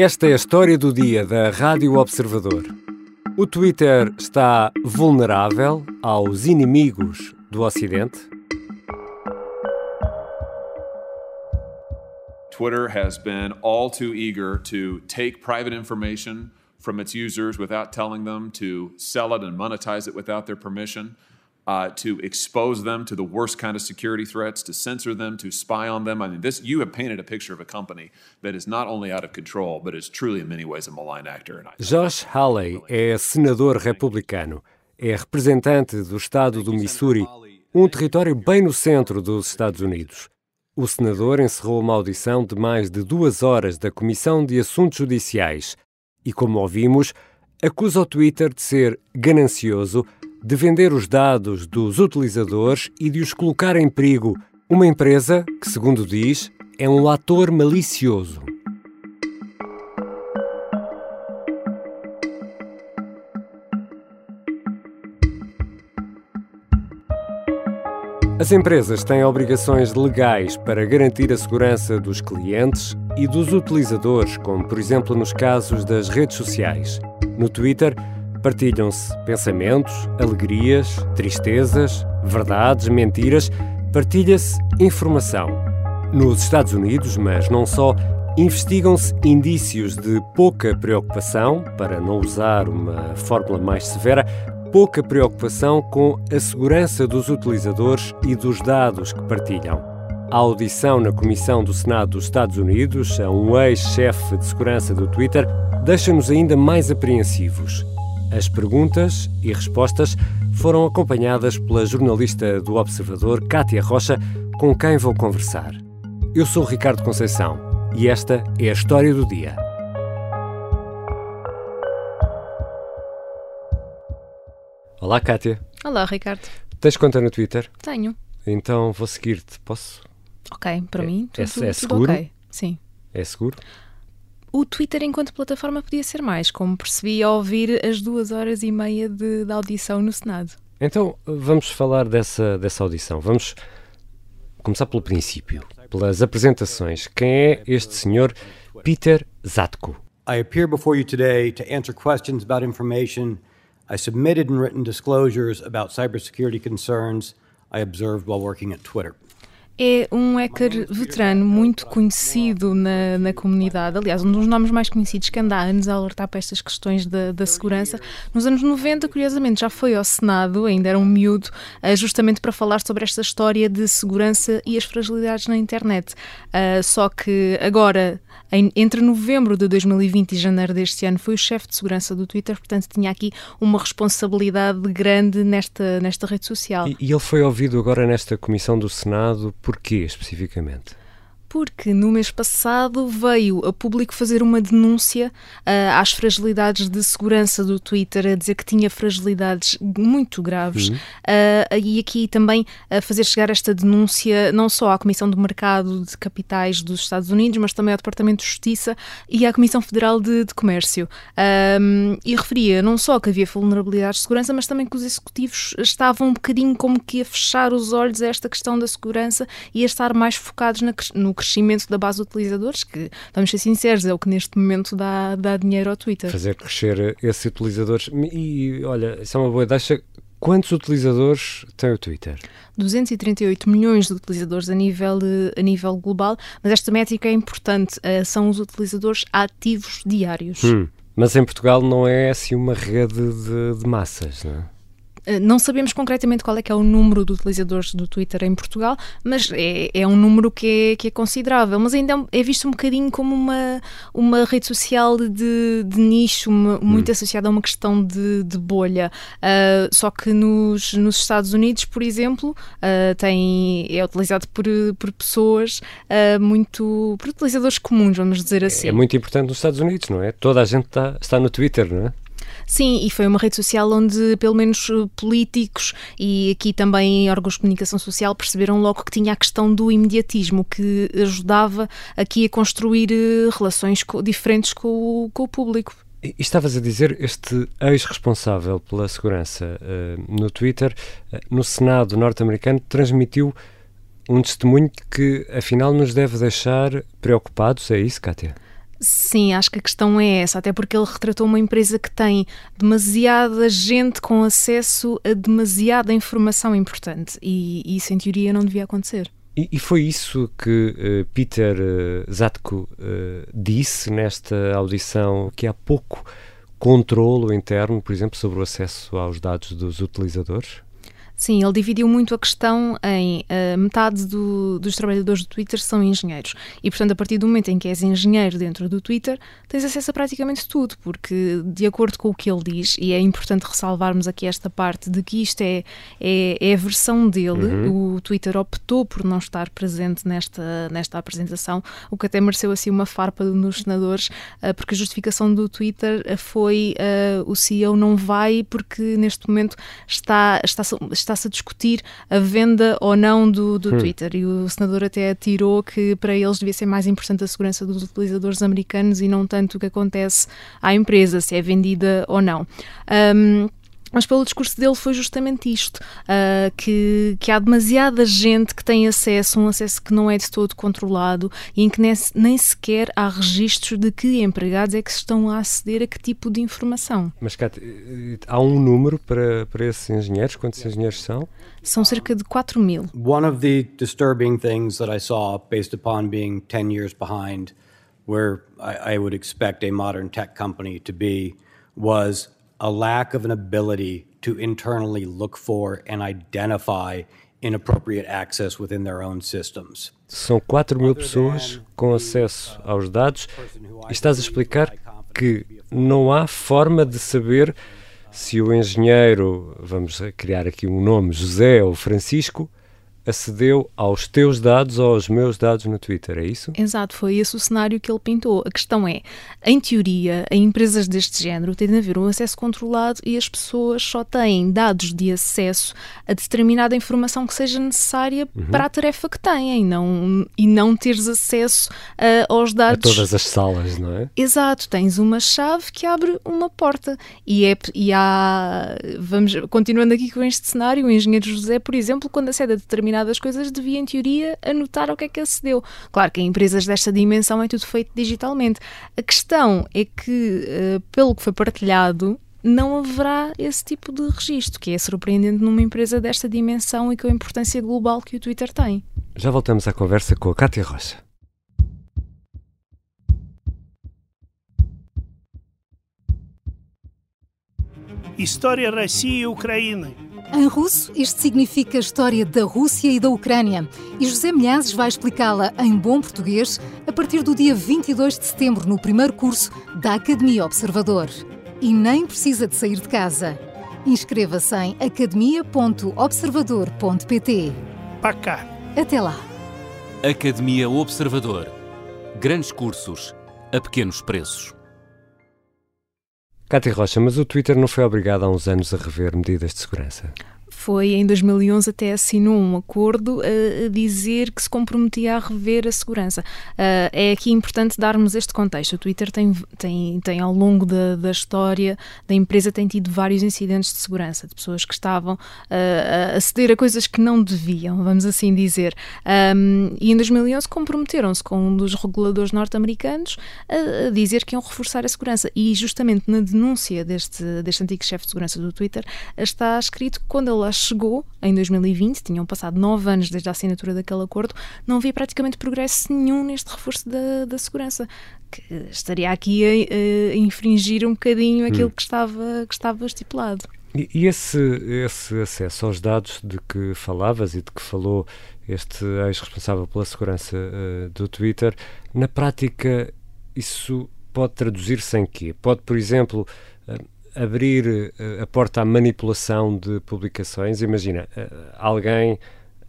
Esta é a história do dia da Rádio Observador. O Twitter está vulnerável aos inimigos do Ocidente? Twitter has been all too eager to take private information from its users without telling them to sell it and monetize it without their permission. Uh, to expose them to the worst kind of security threats, to censor them, to spy on them. I mean, this you have painted a picture of a company that is not only out of control, but is truly in many ways a malign actor. Josh Hawley é senador republicano, é representante do estado do Missouri, um território bem no centro dos Estados Unidos. O senador encerrou uma audição de mais de duas horas da Comissão de Assuntos Judiciais e, como ouvimos, acusa o Twitter de ser ganancioso de vender os dados dos utilizadores e de os colocar em perigo. Uma empresa que, segundo diz, é um ator malicioso. As empresas têm obrigações legais para garantir a segurança dos clientes e dos utilizadores, como por exemplo nos casos das redes sociais. No Twitter, Partilham-se pensamentos, alegrias, tristezas, verdades, mentiras, partilha-se informação. Nos Estados Unidos, mas não só, investigam-se indícios de pouca preocupação, para não usar uma fórmula mais severa, pouca preocupação com a segurança dos utilizadores e dos dados que partilham. A audição na Comissão do Senado dos Estados Unidos a um ex-chefe de segurança do Twitter deixa-nos ainda mais apreensivos. As perguntas e respostas foram acompanhadas pela jornalista do Observador, Kátia Rocha, com quem vou conversar. Eu sou Ricardo Conceição e esta é a história do dia. Olá, Kátia. Olá, Ricardo. Tens conta no Twitter? Tenho. Então vou seguir-te. Posso? Ok, para é, mim, é tudo, é, tudo seguro? ok. Sim. É seguro? O Twitter enquanto plataforma podia ser mais, como percebi ao ouvir as duas horas e meia de, de audição no Senado. Então vamos falar dessa, dessa audição. Vamos começar pelo princípio, pelas apresentações. Quem é este senhor Peter Zatko? I appear before you today to answer questions about information I submitted in written disclosures about cybersecurity concerns I observed while working at Twitter é um hacker veterano muito conhecido na, na comunidade, aliás, um dos nomes mais conhecidos que anda há anos a alertar para estas questões da, da segurança. Nos anos 90, curiosamente, já foi ao Senado, ainda era um miúdo, eh, justamente para falar sobre esta história de segurança e as fragilidades na internet. Uh, só que agora entre novembro de 2020 e janeiro deste ano foi o chefe de segurança do Twitter, portanto tinha aqui uma responsabilidade grande nesta, nesta rede social. E, e ele foi ouvido agora nesta comissão do Senado, porquê especificamente? Porque no mês passado veio a público fazer uma denúncia uh, às fragilidades de segurança do Twitter, a dizer que tinha fragilidades muito graves, uhum. uh, e aqui também a fazer chegar esta denúncia não só à Comissão do Mercado de Capitais dos Estados Unidos, mas também ao Departamento de Justiça e à Comissão Federal de, de Comércio. Um, e referia não só que havia vulnerabilidades de segurança, mas também que os executivos estavam um bocadinho como que a fechar os olhos a esta questão da segurança e a estar mais focados na, no crescimento da base de utilizadores, que, vamos ser sinceros, é o que neste momento dá, dá dinheiro ao Twitter. Fazer crescer esses utilizadores. E, olha, isso é uma boa deixa. Quantos utilizadores tem o Twitter? 238 milhões de utilizadores a nível, a nível global, mas esta métrica é importante, eh, são os utilizadores ativos diários. Hum, mas em Portugal não é assim uma rede de, de massas, não é? Eh, não sabemos concretamente qual é que é o número de utilizadores do Twitter em Portugal, mas é, é um número que é, que é considerável. Mas ainda é visto um bocadinho como uma, uma rede social de, de nicho, uma, muito hum. associada a uma questão de, de bolha. Uh, só que nos, nos Estados Unidos, por exemplo, uh, tem, é utilizado por, por pessoas uh, muito. por utilizadores comuns, vamos dizer assim. É, é muito importante nos Estados Unidos, não é? Toda a gente está, está no Twitter, não é? Sim, e foi uma rede social onde pelo menos eh, políticos e aqui também órgãos de comunicação social perceberam logo que tinha a questão do imediatismo, que ajudava aqui a construir eh, relações diferentes com o, com o público. E estavas a dizer, este ex-responsável pela segurança uh, no Twitter, uh, no Senado norte-americano, transmitiu um testemunho que afinal nos deve deixar preocupados, é isso, Kátia? Sim, acho que a questão é essa, até porque ele retratou uma empresa que tem demasiada gente com acesso a demasiada informação importante e, e isso, em teoria, não devia acontecer. E, foi isso que uh, Peter uh, Zatko uh, disse nesta audição, que há pouco controlo interno, por exemplo, sobre o acesso aos dados dos utilizadores? Sim, ele dividiu muito a questão em uh, metade do, dos trabalhadores do Twitter são engenheiros. E, portanto, a partir do momento em que és engenheiro dentro do Twitter, tens acesso a praticamente tudo, porque, de acordo com o que ele diz, e é importante ressalvarmos aqui esta parte de que isto é, é, é a versão dele, uhum. o Twitter optou por não estar presente nesta, nesta apresentação, o que até mereceu assim uma farpa nos senadores, uh, porque a justificação do Twitter foi uh, o CEO não vai porque neste momento está, está, está está-se a discutir a venda ou não do, do hum. Twitter. E o senador até atirou que para eles devia ser mais importante a segurança dos utilizadores americanos e não tanto o que acontece à empresa, se é vendida ou não. Um, mas pelo discurso dele foi justamente isto, uh, que, que há demasiada gente que tem acesso, um acesso que não é de todo controlado e em que nem, nem sequer há registros de que empregados é que estão a aceder a que tipo de informação. Mas Kat, eh, há um número para, para esses engenheiros? Quantos engenheiros são? São cerca de 4 mil. One of the disturbing things that I saw based upon being 10 years behind where I, I would expect a modern tech company to be was a lack of an ability to internally look for and identify inappropriate access within their own systems. São 4 mil pessoas com acesso aos dados e estás a explicar que não há forma de saber se o engenheiro, vamos criar aqui um nome, José ou Francisco, acedeu aos teus dados ou aos meus dados no Twitter, é isso? Exato, foi esse o cenário que ele pintou. A questão é, em teoria, em empresas deste género tem de haver um acesso controlado e as pessoas só têm dados de acesso a determinada informação que seja necessária uhum. para a tarefa que têm e não, e não teres acesso uh, aos dados. A todas as salas, não é? Exato, tens uma chave que abre uma porta e, é, e há, vamos, continuando aqui com este cenário, o engenheiro José, por exemplo, quando acede a determinada determinadas coisas, devia, em teoria, anotar o que é que acedeu. Claro que em empresas desta dimensão é tudo feito digitalmente. A questão é que, uh, pelo que foi partilhado, não haverá esse tipo de registro, que é surpreendente numa empresa desta dimensão e com a importância global que o Twitter tem. Já voltamos à conversa com a Cátia Rocha. História России и Украины em russo, isto significa a história da Rússia e da Ucrânia. E José Milhazes vai explicá-la em bom português a partir do dia 22 de setembro, no primeiro curso da Academia Observador. E nem precisa de sair de casa. Inscreva-se em academia.observador.pt. Pacá. Até lá. Academia Observador. Grandes cursos a pequenos preços. Cátia Rocha, mas o Twitter não foi obrigado há uns anos a rever medidas de segurança? Foi em 2011 até assinou um acordo a dizer que se comprometia a rever a segurança. Uh, é aqui importante darmos este contexto. O Twitter tem, tem, tem ao longo da, da história da empresa tem tido vários incidentes de segurança, de pessoas que estavam uh, a aceder a coisas que não deviam, vamos assim dizer. E em 2011 comprometeram-se com um dos reguladores norte-americanos a, a, dizer que iam reforçar a segurança. E justamente na denúncia deste, deste antigo chefe de segurança do Twitter está escrito que quando ele lá chegou, em 2020, tinham passado nove anos desde a assinatura daquele acordo, não havia praticamente progresso nenhum neste reforço da, da segurança. Que estaria aqui a, a infringir um bocadinho aquilo hum. que, estava, que estava estipulado. E, e esse, esse acesso aos dados de que falavas e de que falou este ex-responsável pela segurança uh, do Twitter, na prática, isso pode traduzir-se em quê? Pode, por exemplo, uh, abrir uh, a porta à manipulação de publicações. Imagina, uh, alguém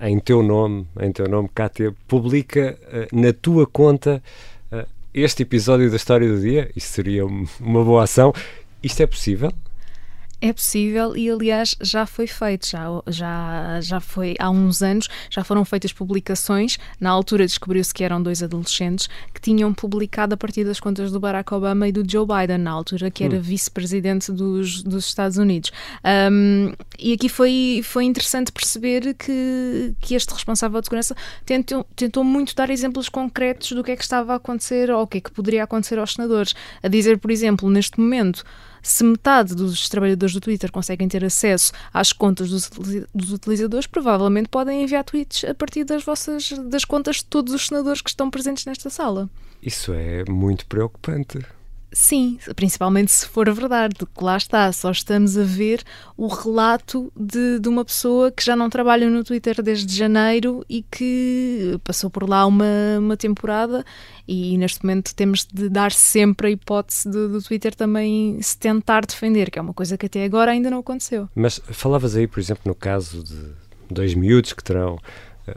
em teu nome, em teu nome, Kátia, publica uh, na tua conta este episódio da História do Dia. Isso seria uma boa ação. Isto é possível? É possível e, aliás, já foi feito, já, já, já foi há uns anos, já foram feitas publicações. Na altura descobriu-se que eram dois adolescentes que tinham publicado a partir das contas do Barack Obama e do Joe Biden, na altura que era hum. vice-presidente dos, dos Estados Unidos. Um, e aqui foi, foi interessante perceber que, que este responsável de segurança tentou, tentou muito dar exemplos concretos do que é que estava a acontecer ou o que é que poderia acontecer aos senadores. A dizer, por exemplo, neste momento se metade dos trabalhadores do Twitter conseguem ter acesso às contas dos, dos, utilizadores, provavelmente podem enviar tweets a partir das vossas das contas de todos os senadores que estão presentes nesta sala. Isso é muito preocupante. Sim, principalmente se for verdade, que lá está, só estamos a ver o relato de, de uma pessoa que já não trabalha no Twitter desde janeiro e que passou por lá uma, uma temporada e neste momento temos de dar sempre a hipótese do, do Twitter também se tentar defender, que é uma coisa que até agora ainda não aconteceu. Mas falavas aí, por exemplo, no caso de dois miúdos que terão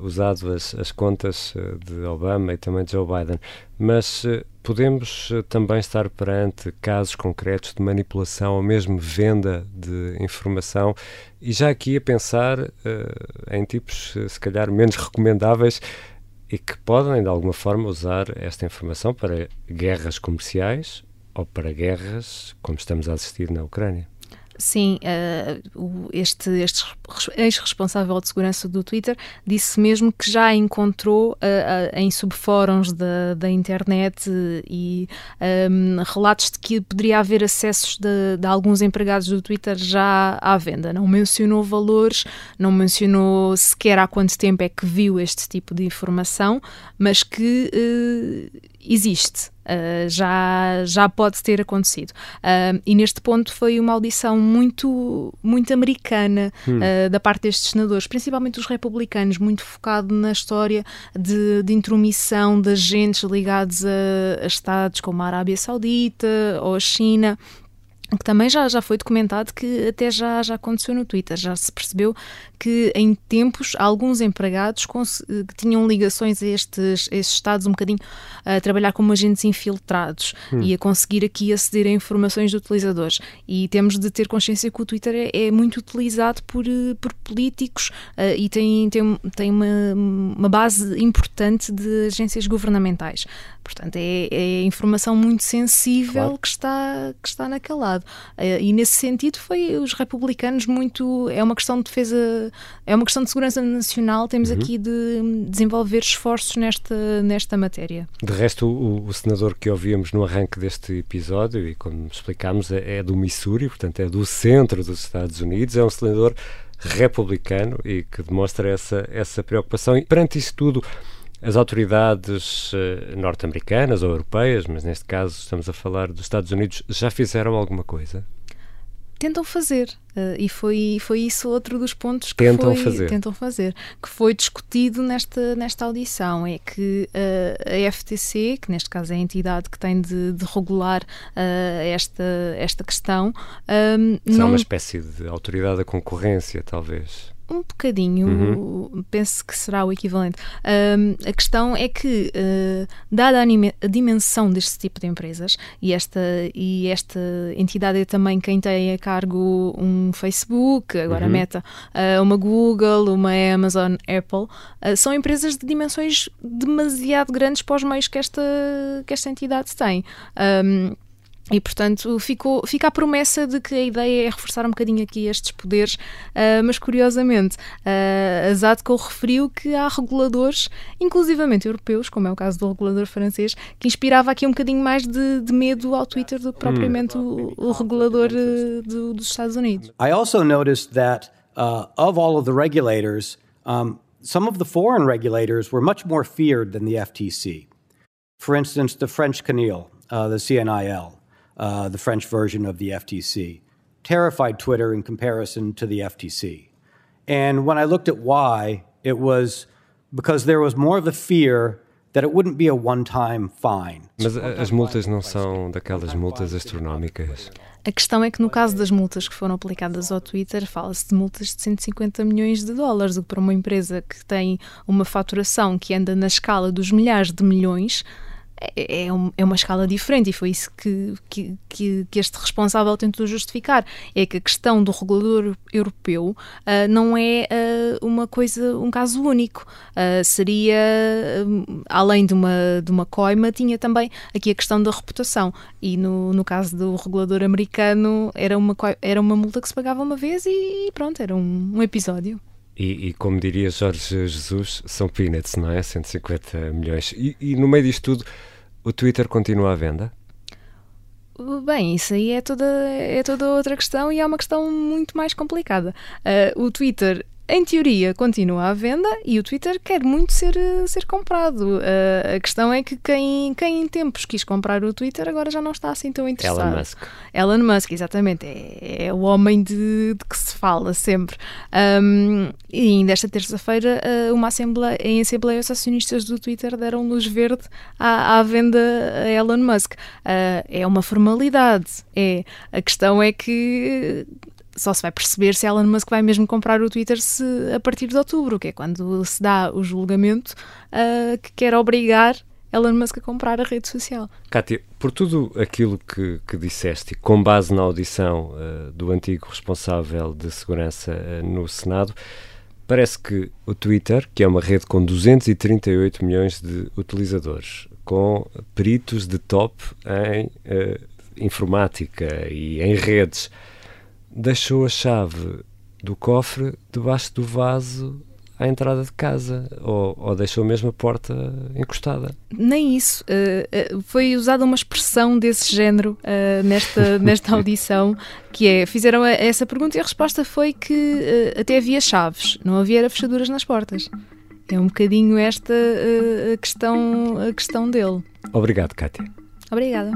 usado as, as, contas eh, de Obama e também de Joe Biden, mas eh, podemos também estar perante casos concretos de manipulação ou mesmo venda de informação e já aqui a pensar uh, em tipos se calhar menos recomendáveis e que podem de alguma forma usar esta informação para guerras comerciais ou para guerras como estamos a assistir na Ucrânia. Sim, uh, este, este ex-responsável de segurança do Twitter disse mesmo que já encontrou uh, uh, em subfóruns da, da internet e um, relatos de que poderia haver acessos de, de, alguns empregados do Twitter já à venda. Não mencionou valores, não mencionou sequer há quanto tempo é que viu este tipo de informação, mas que existe. Uh, já, já pode ter acontecido. Uh, e neste ponto foi uma audição muito, muito americana hum. uh, da parte destes senadores, principalmente os republicanos, muito focado na história de, de intromissão de agentes ligados a, a Estados como a Arábia Saudita ou a China que também já, já foi documentado que até já, já aconteceu no Twitter, já se percebeu que em tempos alguns empregados que tinham ligações a estes, a estes estados um bocadinho a trabalhar como agentes infiltrados hum. e a conseguir aqui aceder a informações de utilizadores. E temos de ter consciência que o Twitter é, é muito utilizado por, por políticos uh, e tem, tem, tem uma, uma base importante de agências governamentais portanto é, é informação muito sensível claro. que, está, que está naquele lado uh, e nesse sentido foi os republicanos muito, é uma questão de defesa é uma questão de segurança nacional, temos uhum. aqui de desenvolver esforços nesta, nesta matéria. De resto, o, o, senador que ouvíamos no arranque deste episódio, e como explicámos, é, é do Missouri, portanto é do centro dos Estados Unidos, é um senador republicano e que demonstra essa, essa preocupação. E perante isso tudo, as autoridades uh, norte-americanas ou europeias, mas neste caso estamos a falar dos Estados Unidos, já fizeram alguma coisa? tentam fazer. Uh, e foi, foi isso outro dos pontos que tentam foi, fazer. tentam fazer, que foi discutido nesta, nesta audição. É que uh, a FTC, que neste caso é a entidade que tem de, de regular uh, esta, esta questão. Um, não... uma espécie de autoridade da concorrência, talvez um bocadinho, uhum. penso que será o equivalente. a questão é que, uh, dada a, dimensão deste tipo de empresas, e esta, e esta entidade é também quem tem a cargo um Facebook, agora uhum. Meta, uh, uma Google, uma Amazon, Apple, uh, são empresas de dimensões demasiado grandes para os meios que esta, que esta entidade tem. Um, e, portanto, ficou, fica a promessa de que a ideia é reforçar um bocadinho aqui estes poderes, uh, mas curiosamente, uh, a Zadko referiu que há reguladores, inclusivamente europeus, como é o caso do regulador francês, que inspirava aqui um bocadinho mais de, de medo ao Twitter do que propriamente o, o, regulador uh, do, dos Estados Unidos. I also noticed that uh, of all of the regulators, um, some of the foreign regulators were much more feared than the FTC. For instance, the French CNIL, uh, the CNIL. Uh, the French version of the FTC, terrified Twitter in comparison to the FTC. And when I looked at why, it was because there was more of a fear that it wouldn't be a one-time fine. Mas as multas não são daquelas multas astronómicas. A questão é que no caso das multas que foram aplicadas ao Twitter, fala-se de multas de 150 milhões de dólares, o que para uma empresa que tem uma faturação que anda na escala dos milhares de milhões é, é, é, uma escala diferente e foi isso que, que, que, este responsável tentou justificar. É que a questão do regulador europeu uh, não é uh, uma coisa, um caso único. Uh, seria, além de uma, de uma coima, tinha também aqui a questão da reputação. E no, no caso do regulador americano, era uma, era uma multa que se pagava uma vez e pronto, era um, um episódio. E, e, como diria Jorge Jesus, são peanuts, não é? 150 milhões. E, e, no meio disto tudo, o Twitter continua à venda? Bem, isso aí é toda, é toda outra questão e é uma questão muito mais complicada. Uh, o Twitter em teoria, continua à venda e o Twitter quer muito ser, ser comprado. Uh, a questão é que quem, quem em tempos quis comprar o Twitter agora já não está assim tão interessado. Elon Musk. Elon Musk, exatamente. É, é o homem de, de, que se fala sempre. Um, e ainda esta terça-feira, uh, uma assembleia, em Assembleia os acionistas do Twitter deram luz verde à, à venda a Elon Musk. Uh, é uma formalidade. É, a questão é que só se vai perceber se Elon Musk vai mesmo comprar o Twitter se, a partir de outubro, que é quando se dá o julgamento uh, que quer obrigar Elon Musk a comprar a rede social. Kátia, por tudo aquilo que, que disseste, com base na audição uh, do antigo responsável de segurança uh, no Senado, parece que o Twitter, que é uma rede com 238 milhões de utilizadores, com peritos de top em informática e em redes, deixou a chave do cofre debaixo do vaso à entrada de casa ou, ou, deixou mesmo a porta encostada. Nem isso. Uh, uh, foi usada uma expressão desse género uh, nesta, nesta audição, que é, fizeram a, essa pergunta e a resposta foi que até havia chaves, não havia fechaduras nas portas. É um bocadinho esta a, questão, a questão dele. Obrigado, Kátia. Obrigada.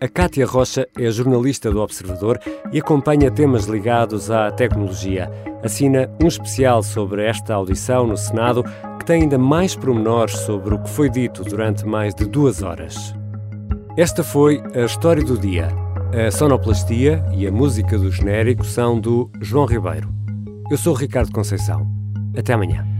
A Cátia Rocha é jornalista do Observador e acompanha temas ligados à tecnologia. Assina um especial sobre esta audição no Senado que tem ainda mais pormenores sobre o que foi dito durante mais de duas horas. Esta foi a história do dia. A sonoplastia e a música do genérico são do João Ribeiro. Eu sou Ricardo Conceição. Até amanhã.